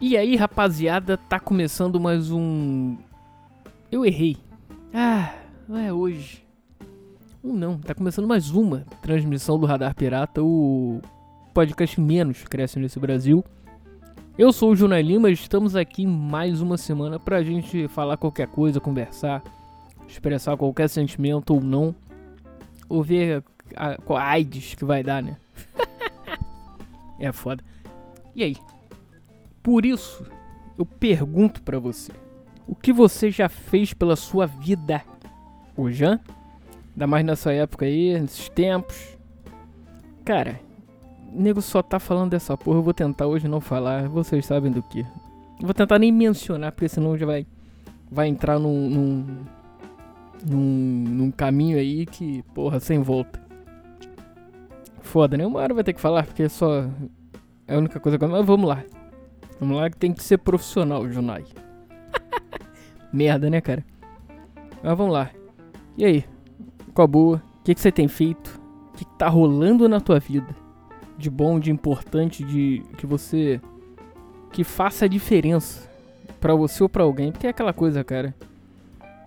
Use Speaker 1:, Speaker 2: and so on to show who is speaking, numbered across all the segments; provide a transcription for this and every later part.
Speaker 1: E aí, rapaziada, tá começando mais um. Eu errei. Ah, não é hoje. Um não, tá começando mais uma transmissão do Radar Pirata, o podcast menos cresce nesse Brasil. Eu sou o Junai Lima, estamos aqui mais uma semana pra gente falar qualquer coisa, conversar, expressar qualquer sentimento ou não, ou ver a, a AIDS que vai dar, né? é foda. E aí? Por isso, eu pergunto para você: o que você já fez pela sua vida? O Jean? Ainda mais nessa época aí, nesses tempos. Cara, nego só tá falando dessa porra. Eu vou tentar hoje não falar. Vocês sabem do que. vou tentar nem mencionar, porque senão já vai, vai entrar num, num, num, num caminho aí que, porra, sem volta. Foda, né? Uma hora vai ter que falar, porque só. É a única coisa que. Mas vamos lá. Vamos lá que tem que ser profissional, Junai. Merda, né, cara? Mas vamos lá. E aí? Qual a boa? O que, que você tem feito? O que, que tá rolando na tua vida? De bom, de importante, de que você. que faça a diferença para você ou pra alguém. Porque é aquela coisa, cara.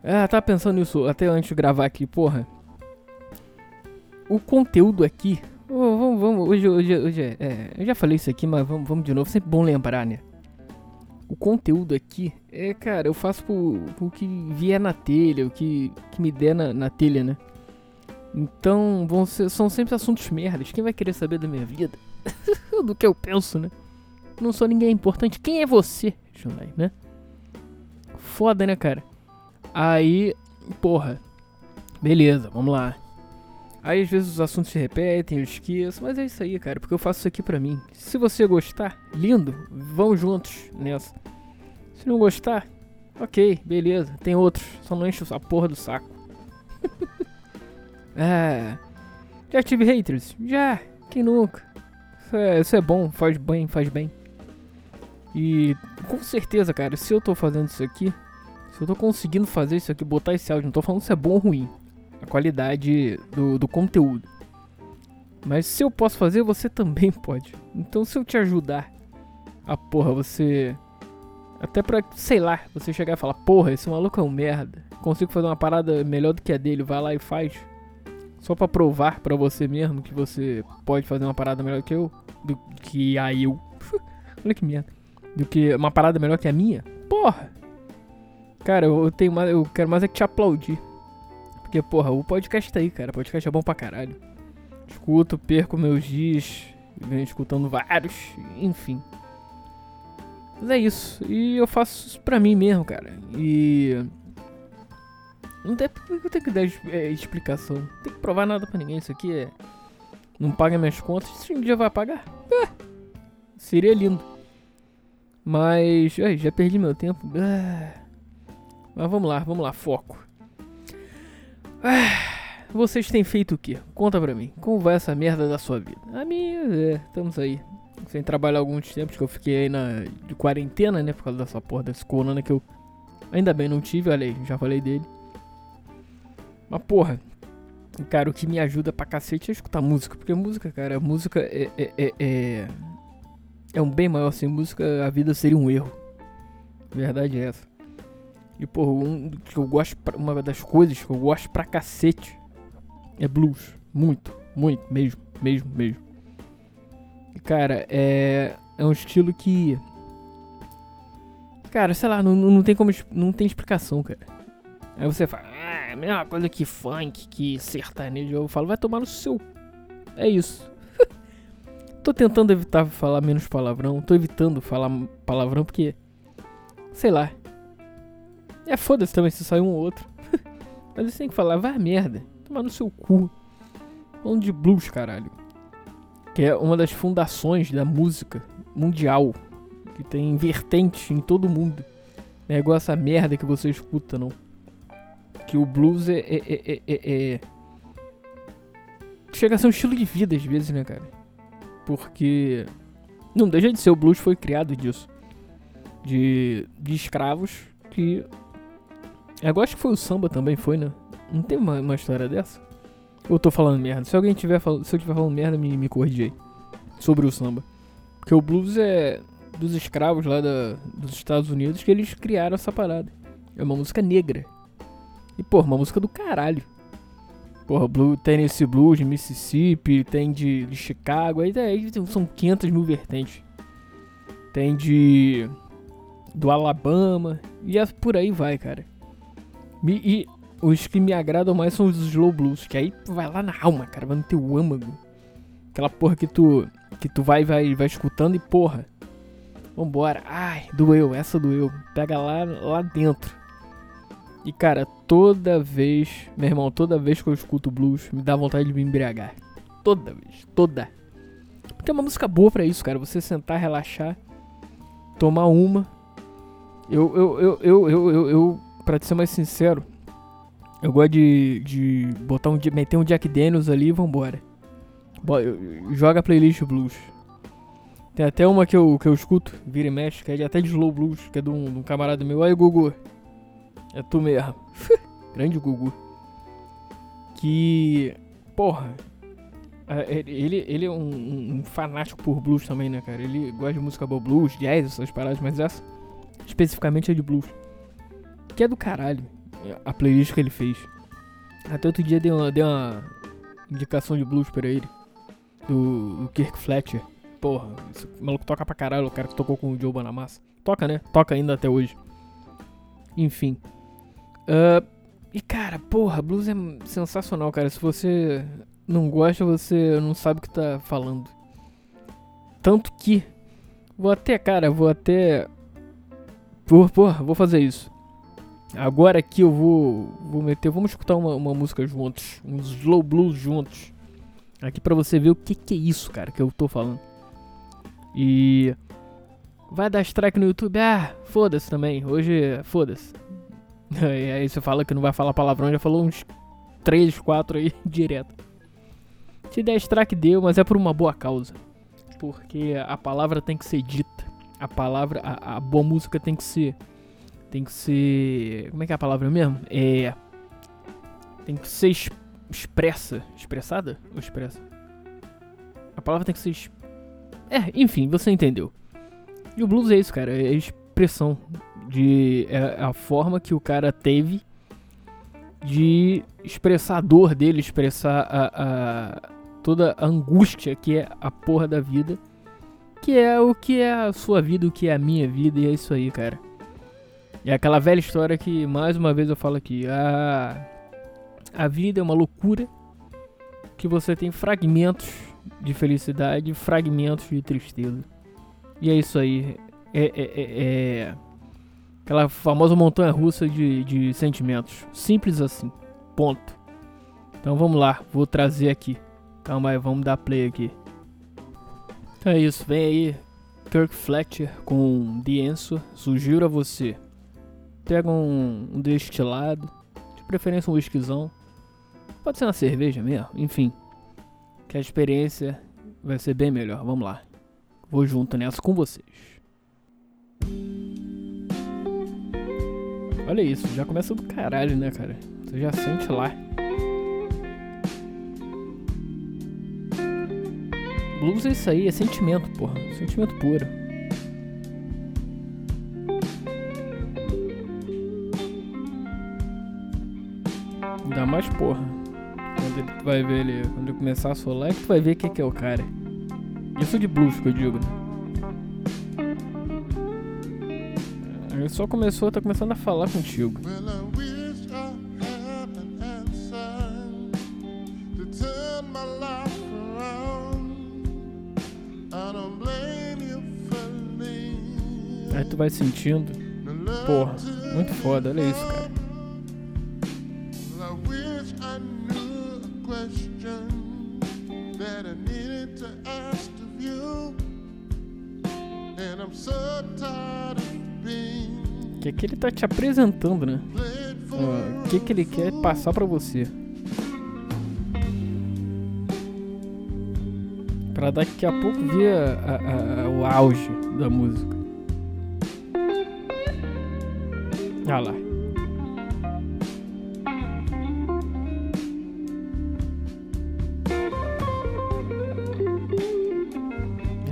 Speaker 1: Ah, tá pensando nisso até antes de gravar aqui, porra. O conteúdo aqui vamos, hoje, hoje, hoje é, é, Eu já falei isso aqui, mas vamos, vamos de novo. Sempre bom lembrar, né? O conteúdo aqui é, cara, eu faço por que vier na telha, o que, que me der na, na telha, né? Então, vão ser, são sempre assuntos merdas. Quem vai querer saber da minha vida? Do que eu penso, né? Não sou ninguém importante. Quem é você, Junai, né? Foda, né, cara? Aí, porra. Beleza, vamos lá. Aí às vezes os assuntos se repetem, eu esqueço, mas é isso aí, cara, porque eu faço isso aqui pra mim. Se você gostar, lindo, vamos juntos nessa. Se não gostar, ok, beleza, tem outros, só não enche a porra do saco. é. Já tive haters? Já, quem nunca? Isso é, isso é bom, faz bem, faz bem. E com certeza, cara, se eu tô fazendo isso aqui, se eu tô conseguindo fazer isso aqui, botar esse áudio, não tô falando se é bom ou ruim a qualidade do, do conteúdo. Mas se eu posso fazer, você também pode. Então se eu te ajudar a porra, você. Até pra, sei lá, você chegar e falar, porra, esse maluco é um merda. Consigo fazer uma parada melhor do que a dele, vai lá e faz. Só pra provar pra você mesmo que você pode fazer uma parada melhor que eu. Do que a eu. Olha que merda. Do que uma parada melhor que a minha. Porra! Cara, eu tenho mais. Eu quero mais é que te aplaudir. Porque, porra, o podcast tá aí, cara. O podcast é bom pra caralho. Escuto, perco meus dias, venho escutando vários, enfim. Mas é isso. E eu faço isso pra mim mesmo, cara. E. Não tem eu tenho que dar é, explicação. Não tem que provar nada pra ninguém. Isso aqui é. Não paga minhas contas. Se um dia vai pagar. É. Seria lindo. Mas. Ai, já perdi meu tempo. Ah. Mas vamos lá, vamos lá, foco. Ah, vocês têm feito o que? Conta pra mim. Como vai essa merda da sua vida? A minha, é, estamos aí. Sem trabalhar alguns tempos que eu fiquei aí na, de quarentena, né? Por causa dessa porra desse corona que eu ainda bem não tive, olha aí, já falei dele. Mas porra, cara, o que me ajuda pra cacete é escutar música. Porque música, cara, música é, é, é, é, é um bem maior. Sem música a vida seria um erro. Verdade é essa. E, pô, um que eu gosto, uma das coisas que eu gosto pra cacete é blues. Muito, muito, mesmo, mesmo, mesmo. E, cara, é, é um estilo que. Cara, sei lá, não, não tem como. Não tem explicação, cara. Aí você fala, ah, é a mesma coisa que funk, que sertanejo. Eu falo, vai tomar no seu. É isso. tô tentando evitar falar menos palavrão. Tô evitando falar palavrão porque. Sei lá. É foda-se também se sair um ou outro. Mas você tem que falar, vai merda. Tomar no seu cu. Falando de blues, caralho. Que é uma das fundações da música mundial. Que tem vertentes em todo mundo. Não é igual essa merda que você escuta, não. Que o blues é, é, é, é, é Chega a ser um estilo de vida às vezes, né, cara? Porque. Não deixa de ser, o blues foi criado disso. De, de escravos que eu acho que foi o samba também, foi, né? Não tem uma, uma história dessa? Ou eu tô falando merda? Se alguém tiver se eu tiver falando merda, me, me corrige aí. Sobre o samba. Porque o blues é. dos escravos lá da, dos Estados Unidos que eles criaram essa parada. É uma música negra. E, porra, uma música do caralho. Porra, Blue, Tennessee Blues de Mississippi, tem de, de Chicago, aí, aí são 500 mil vertentes. Tem de. do Alabama, e é por aí vai, cara. E, os que me agradam mais são os slow blues, que aí vai lá na alma, cara, vai no teu âmago. Aquela porra que tu que tu vai vai vai escutando e porra. Vambora. Ai, doeu, essa doeu. Pega lá lá dentro. E cara, toda vez, meu irmão, toda vez que eu escuto blues, me dá vontade de me embriagar. Toda vez, toda. Porque é uma música boa para isso, cara. Você sentar, relaxar, tomar uma. Eu, eu, eu, eu, eu, eu, eu te ser mais sincero, eu gosto de, de botar um, meter um Jack Daniels ali e vambora. Joga a playlist blues. Tem até uma que eu, que eu escuto, vira e mexe, que é até de slow blues, que é de um, de um camarada meu. Aí, Gugu. É tu mesmo. Grande Gugu. Que. Porra. É, ele, ele é um, um, fanático por blues também, né, cara? Ele gosta de música boa, blues, jazz, essas paradas, mas essa especificamente é de blues. Que é do caralho a playlist que ele fez. Até outro dia dei uma, uma indicação de blues pra ele. Do, do Kirk Fletcher. Porra, esse maluco toca pra caralho, o cara que tocou com o Joe Bonamassa. Toca, né? Toca ainda até hoje. Enfim. Uh, e cara, porra, blues é sensacional, cara. Se você não gosta, você não sabe o que tá falando. Tanto que. Vou até, cara, vou até. Porra, porra, vou fazer isso. Agora aqui eu vou, vou meter, vamos escutar uma, uma música juntos, uns slow blues juntos. Aqui pra você ver o que, que é isso, cara, que eu tô falando. E vai dar strike no YouTube, ah, foda-se também, hoje foda-se. E aí você fala que não vai falar palavrão, já falou uns 3, 4 aí direto. Se der strike deu, mas é por uma boa causa. Porque a palavra tem que ser dita. A palavra, a, a boa música tem que ser tem que ser. Como é que é a palavra mesmo? É. Tem que ser expressa. Expressada? Ou expressa? A palavra tem que ser. É, enfim, você entendeu. E o blues é isso, cara. É expressão. De. É a forma que o cara teve de expressar a dor dele, expressar a, a, toda a angústia que é a porra da vida. Que é o que é a sua vida, o que é a minha vida, e é isso aí, cara. É aquela velha história que, mais uma vez, eu falo aqui: a, a vida é uma loucura que você tem fragmentos de felicidade fragmentos de tristeza. E é isso aí. É, é, é, é aquela famosa montanha russa de, de sentimentos. Simples assim. Ponto. Então vamos lá, vou trazer aqui. Calma aí, vamos dar play aqui. Então é isso, vem aí Kirk Fletcher com The Answer. Sugiro a você pega um, um destilado, de preferência um whiskyzão. Pode ser uma cerveja mesmo, enfim. Que a experiência vai ser bem melhor. Vamos lá. Vou junto nessa com vocês. Olha isso, já começa do caralho, né, cara? Você já sente lá. Blues é isso aí, é sentimento, porra. Sentimento puro. Ainda mais porra. Quando ele vai ver ele. Quando ele começar a solar, é que tu vai ver quem que é o cara. Isso de blues que eu digo, né? Ele só começou, tá começando a falar contigo. Aí tu vai sentindo. Porra, muito foda, olha isso, cara. Que ele tá te apresentando, né? O que, que ele quer passar pra você. Pra daqui a pouco ver a, a, a, o auge da música. Olha lá.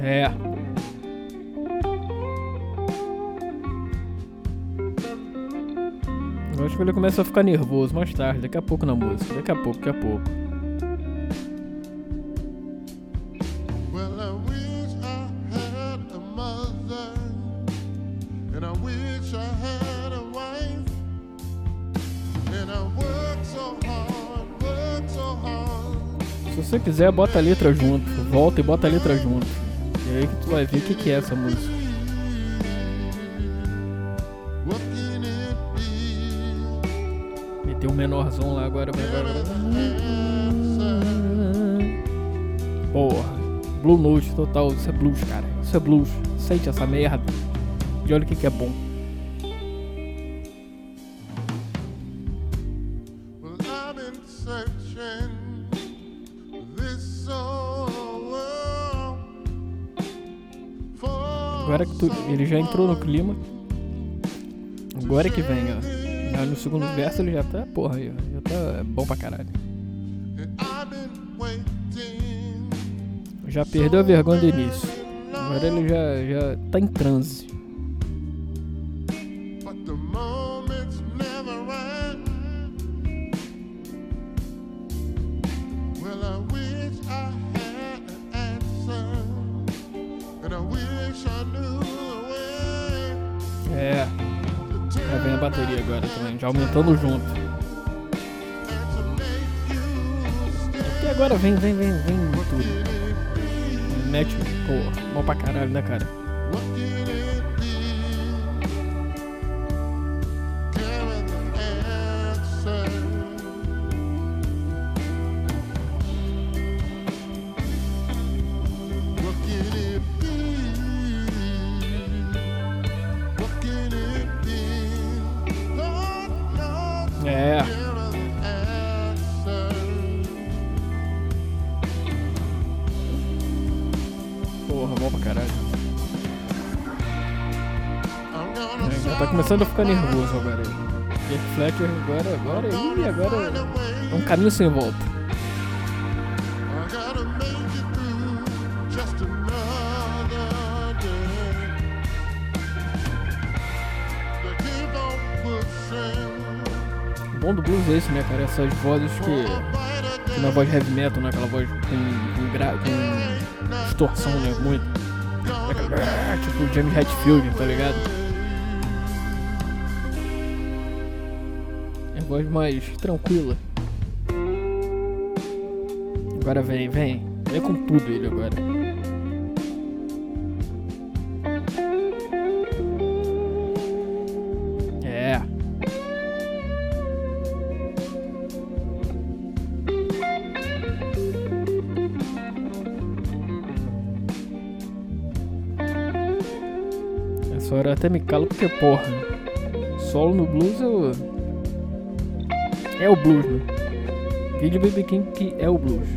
Speaker 1: É. que ele começa a ficar nervoso mais tarde, daqui a pouco na música. Daqui a pouco, daqui a pouco. Se você quiser, bota a letra junto. Volta e bota a letra junto. E aí que tu vai ver o que, que é essa música. Meteu um menorzão lá agora. Porra. Blue Note total. Isso é blues, cara. Isso é blues. Sente essa merda. E olha o que, que é bom. Agora que tu, ele já entrou no clima. Agora que vem, ó. Já no segundo verso ele já tá, porra, aí, já tá bom pra caralho. Já perdeu a vergonha do início. Agora ele já, já tá em transe. Aumentando junto. E agora vem, vem, vem, vem tudo. Mete, porra, bom pra caralho, né, cara? Porra, bom pra caralho. É, já tá começando a ficar nervoso agora. Jack Fletcher agora, agora, ih, agora é um caminho sem volta. O bom do blues é esse, né, cara? Essas vozes que. que na
Speaker 2: day.
Speaker 1: voz heavy metal, né? Aquela voz com, com, gra, com distorção, né? Muito. Tipo James Hetfield, tá ligado? É voz mais tranquila. Agora vem, vem. Vem com tudo ele agora. Até me calo porque, porra, solo no blues é o. É o blues, né? Vídeo Baby King que é o blues.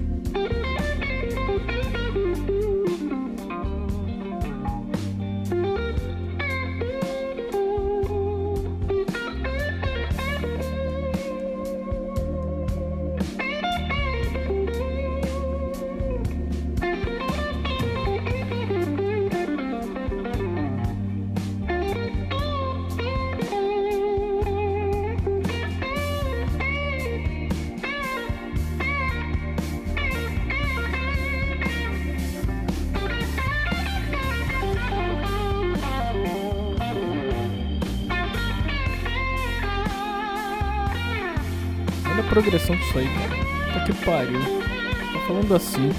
Speaker 1: Progressão disso aí, cara. Puta que pariu. Tá falando assim.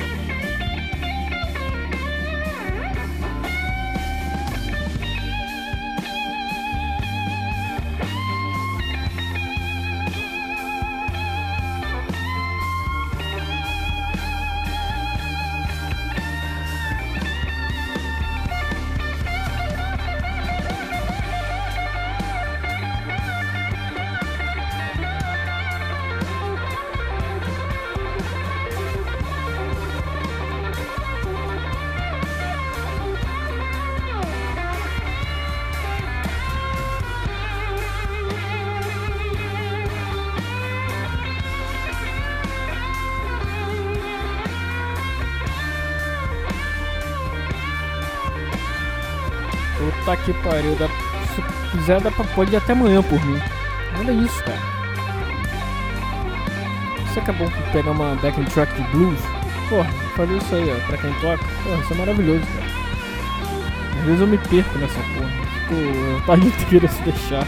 Speaker 1: Puta que pariu. Dá, se quiser, dá pra, pode até amanhã por mim. Olha isso, cara. Isso acabou por pegar uma backing track de blues. Porra, fazer isso aí, ó, pra quem toca. Porra, isso é maravilhoso, cara. Às vezes eu me perco nessa porra. Fico a tarde inteira se deixar.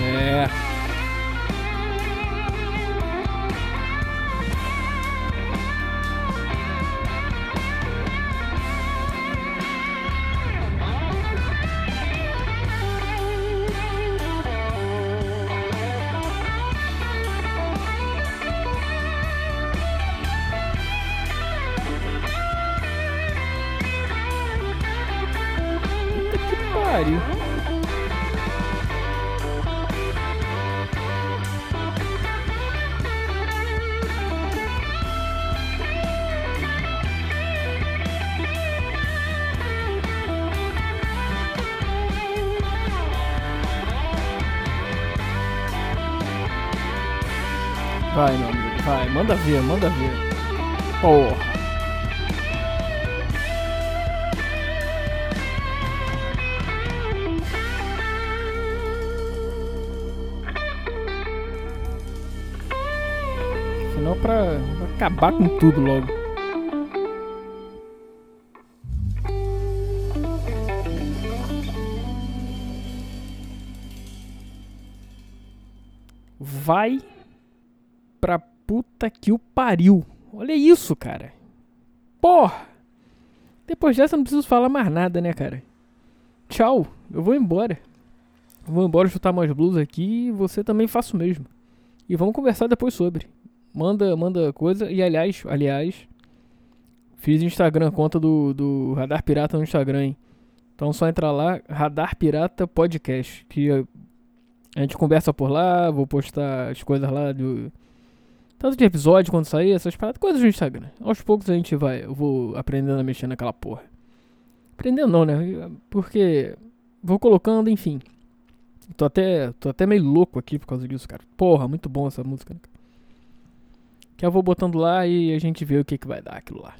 Speaker 1: é. Pariu. Vai, meu amigo, vai, manda ver, manda ver. Porra. Pra, acabar com tudo logo. Vai pra puta que o pariu. Olha isso, cara. Porra. Depois dessa não preciso falar mais nada, né, cara? Tchau. Eu vou embora. Vou embora chutar mais blues aqui e você também faça o mesmo. E vamos conversar depois sobre. Manda, manda coisa. E aliás, aliás, fiz Instagram, conta do, do Radar Pirata no Instagram, hein? Então só entrar lá, Radar Pirata Podcast. Que a gente conversa por lá, vou postar as coisas lá do. Tanto de episódio quando sair, essas paradas, coisas no Instagram. Aos poucos a gente vai, eu vou aprendendo a mexer naquela porra. Aprendendo não, né? Porque vou colocando, enfim. Tô até, tô até meio louco aqui por causa disso, cara. Porra, muito bom essa música. né, cara? Que eu vou botando lá e a gente vê o que, que vai dar aquilo lá.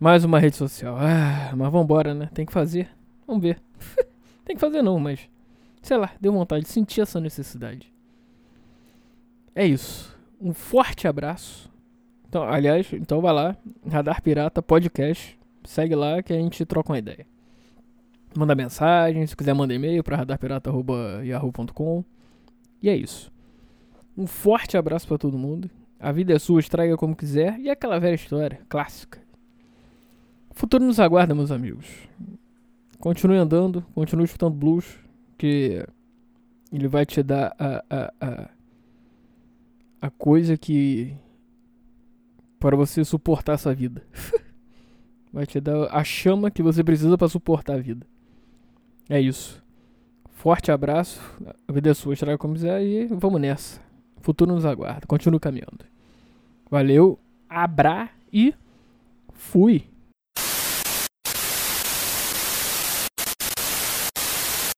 Speaker 1: Mais uma rede social. Ah, mas vambora, né? Tem que fazer. Vamos ver. Tem que fazer não, mas. Sei lá, deu vontade de sentir essa necessidade. É isso. Um forte abraço. Então, aliás, então vai lá. Radar Pirata Podcast. Segue lá que a gente troca uma ideia. Manda mensagem, se quiser manda e-mail para radarpirata.yahoo.com. E é isso. Um forte abraço para todo mundo. A vida é sua, estraga como quiser. E aquela velha história, clássica. O futuro nos aguarda, meus amigos. Continue andando, continue escutando blues, que ele vai te dar a, a, a, a coisa que. para você suportar essa vida. vai te dar a chama que você precisa para suportar a vida. É isso. Forte abraço. A vida é sua, estraga como quiser e vamos nessa. O futuro nos aguarda. Continue caminhando. Valeu, abra e fui.